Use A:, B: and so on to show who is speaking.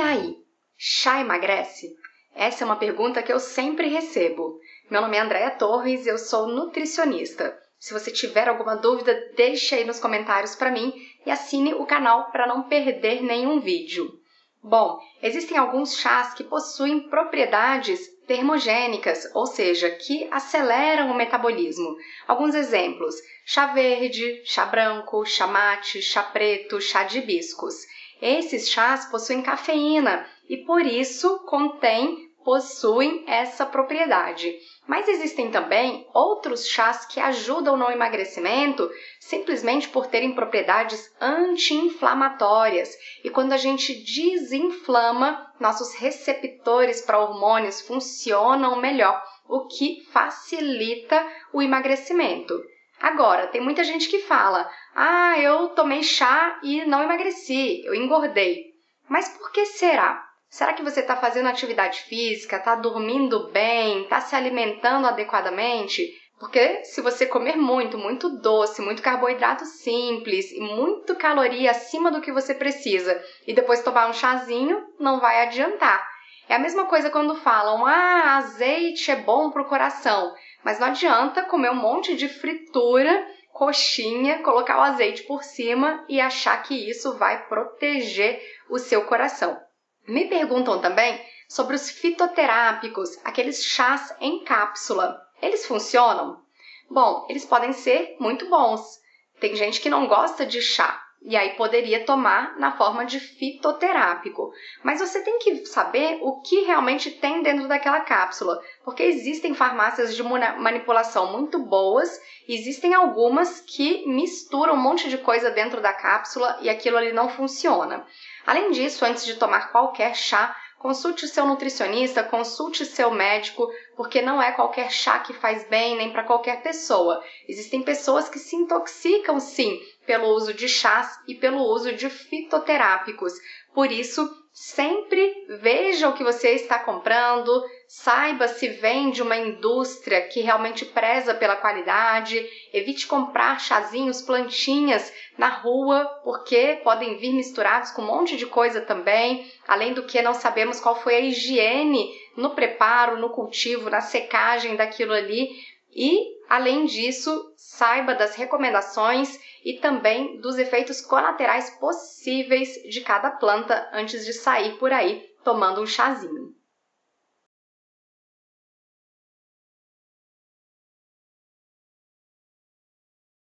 A: aí, chá emagrece? Essa é uma pergunta que eu sempre recebo. Meu nome é Andréa Torres, eu sou nutricionista. Se você tiver alguma dúvida, deixe aí nos comentários para mim e assine o canal para não perder nenhum vídeo. Bom, existem alguns chás que possuem propriedades termogênicas, ou seja, que aceleram o metabolismo. Alguns exemplos: chá verde, chá branco, chá mate, chá preto, chá de hibiscos. Esses chás possuem cafeína e por isso contém possuem essa propriedade. Mas existem também outros chás que ajudam no emagrecimento simplesmente por terem propriedades anti-inflamatórias. E quando a gente desinflama, nossos receptores para hormônios funcionam melhor, o que facilita o emagrecimento. Agora, tem muita gente que fala: "Ah, eu tomei chá e não emagreci, eu engordei". Mas por que será? Será que você está fazendo atividade física, está dormindo bem, está se alimentando adequadamente? Porque se você comer muito, muito doce, muito carboidrato simples e muito caloria acima do que você precisa e depois tomar um chazinho, não vai adiantar. É a mesma coisa quando falam: "Ah, azeite é bom para o coração", mas não adianta comer um monte de fritura, coxinha, colocar o azeite por cima e achar que isso vai proteger o seu coração. Me perguntam também sobre os fitoterápicos, aqueles chás em cápsula. Eles funcionam? Bom, eles podem ser muito bons. Tem gente que não gosta de chá e aí poderia tomar na forma de fitoterápico. Mas você tem que saber o que realmente tem dentro daquela cápsula, porque existem farmácias de manipulação muito boas, existem algumas que misturam um monte de coisa dentro da cápsula e aquilo ali não funciona. Além disso, antes de tomar qualquer chá, consulte o seu nutricionista, consulte seu médico, porque não é qualquer chá que faz bem nem para qualquer pessoa. Existem pessoas que se intoxicam sim pelo uso de chás e pelo uso de fitoterápicos. Por isso, sempre veja o que você está comprando, saiba se vem de uma indústria que realmente preza pela qualidade, evite comprar chazinhos, plantinhas na rua, porque podem vir misturados com um monte de coisa também, além do que não sabemos qual foi a higiene no preparo, no cultivo, na secagem daquilo ali. E, além disso, saiba das recomendações e também dos efeitos colaterais possíveis de cada planta antes de sair por aí tomando um chazinho.